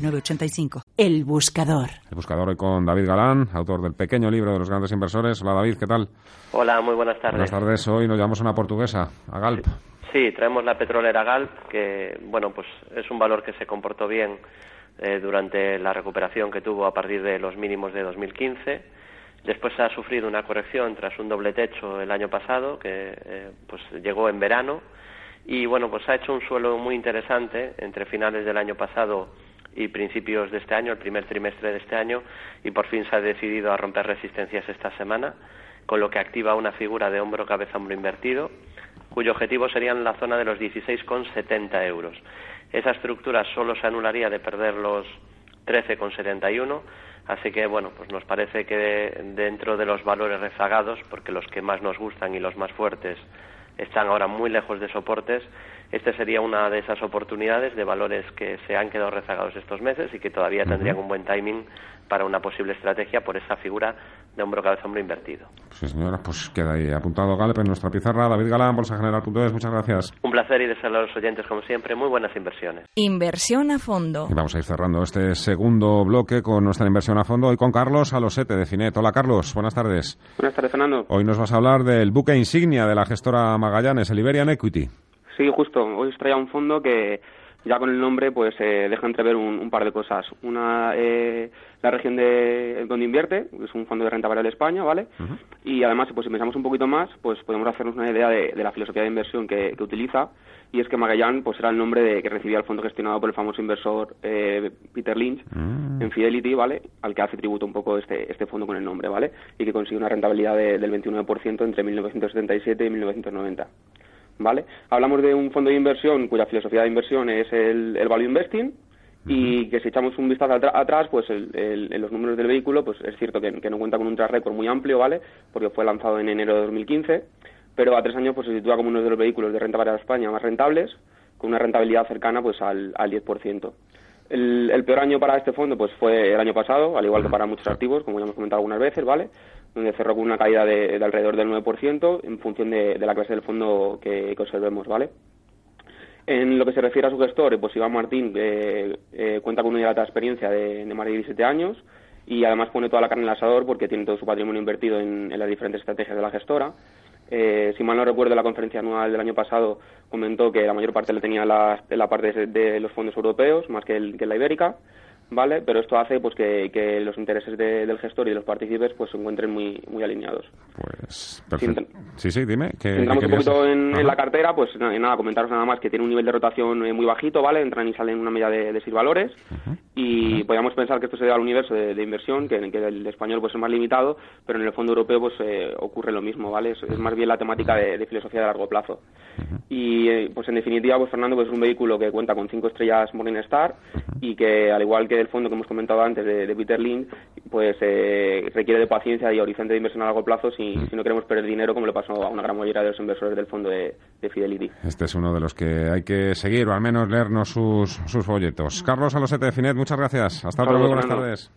906985. El buscador. El buscador hoy con David Galán, autor del pequeño libro de los grandes inversores. Hola David, ¿qué tal? Hola, muy buenas tardes. Buenas tardes. Hoy nos llamamos a una portuguesa, a Galp. Sí, traemos la petrolera Galp, que bueno, pues es un valor que se comportó bien eh, durante la recuperación que tuvo a partir de los mínimos de 2015. Después ha sufrido una corrección tras un doble techo el año pasado, que eh, pues llegó en verano. Y bueno, pues ha hecho un suelo muy interesante entre finales del año pasado y principios de este año, el primer trimestre de este año, y por fin se ha decidido a romper resistencias esta semana, con lo que activa una figura de hombro cabeza hombro invertido, cuyo objetivo sería en la zona de los 16,70 euros. Esa estructura solo se anularía de perder los 13,71, así que bueno, pues nos parece que dentro de los valores rezagados, porque los que más nos gustan y los más fuertes están ahora muy lejos de soportes, este sería una de esas oportunidades de valores que se han quedado rezagados estos meses y que todavía tendrían un buen timing para una posible estrategia por esa figura de hombro cabeza hombro invertido. Sí, señora, pues queda ahí apuntado Galep en nuestra pizarra. David Galán, Bolsa General.es, muchas gracias. Un placer y desear a los oyentes, como siempre, muy buenas inversiones. Inversión a fondo. Y vamos a ir cerrando este segundo bloque con nuestra inversión a fondo y con Carlos Alosete de Finet. Hola Carlos, buenas tardes. Buenas tardes, Fernando. Hoy nos vas a hablar del buque insignia de la gestora Magallanes, el Iberian Equity. Sí, justo. Hoy os traía un fondo que ya con el nombre pues eh, deja entrever un, un, par de cosas. Una, eh, la región de donde invierte, es un fondo de renta variable de España, ¿vale? Y además, pues si pensamos un poquito más, pues podemos hacernos una idea de, de la filosofía de inversión que, que utiliza. Y es que Magallan pues era el nombre de, que recibía el fondo gestionado por el famoso inversor eh, Peter Lynch Mm. en Fidelity, ¿vale? Al que hace tributo un poco este, este fondo con el nombre, ¿vale? Y que consigue una rentabilidad de- del 29% entre 1977 y 1990. ¿vale? Hablamos de un fondo de inversión cuya filosofía de inversión es el, el value investing y que si echamos un vistazo atra- atrás, pues el- el- en los números del vehículo, pues es cierto que, que no cuenta con un track record muy amplio, ¿vale? Porque fue lanzado en enero de 2015, pero a tres años pues se sitúa como uno de los vehículos de renta variable de España más rentables, con una rentabilidad cercana pues al, al 10%. El, el peor año para este fondo pues fue el año pasado, al igual que para muchos activos, como ya hemos comentado algunas veces, ¿vale? Donde cerró con una caída de, de alrededor del 9% en función de, de la clase del fondo que, que observemos, ¿vale? En lo que se refiere a su gestor, pues Iván Martín eh, cuenta con una alta experiencia de, más de 17 años y además pone toda la carne en el asador porque tiene todo su patrimonio invertido en, las diferentes estrategias de la gestora. Eh, si mal no recuerdo, la conferencia anual del año pasado comentó que la mayor parte le tenía la, la parte de, de los fondos europeos más que, el, que la ibérica. ¿Vale? Pero esto hace pues que, que los intereses de- del gestor y de los partícipes pues se encuentren muy muy alineados. Pues perfecto. Sí, sí, dime. Si ¿qué- entramos un poquito en, Ajá. en la cartera, pues na- nada, comentaros nada más que tiene un nivel de rotación eh, muy bajito, ¿vale? Entran y salen una media de, de seis valores y podríamos pensar que esto se debe al universo de, de inversión, que, que el español pues es más limitado, pero en el fondo europeo pues eh, ocurre lo mismo, ¿vale? Es, es más bien la temática de, de filosofía de largo plazo. Y eh, pues en definitiva, pues Fernando pues es un vehículo que cuenta con cinco estrellas Morningstar y que al igual que el fondo que hemos comentado antes de, de Peter Lynn, pues eh, requiere de paciencia y horizonte de inversión a largo plazo si, si no queremos perder dinero como le pasó a una gran mayoría de los inversores del fondo de, de Fidelity. Este es uno de los que hay que seguir o al menos leernos sus, sus folletos. Carlos Alosete de Finet, muchas gracias. Hasta muy buenas tardes.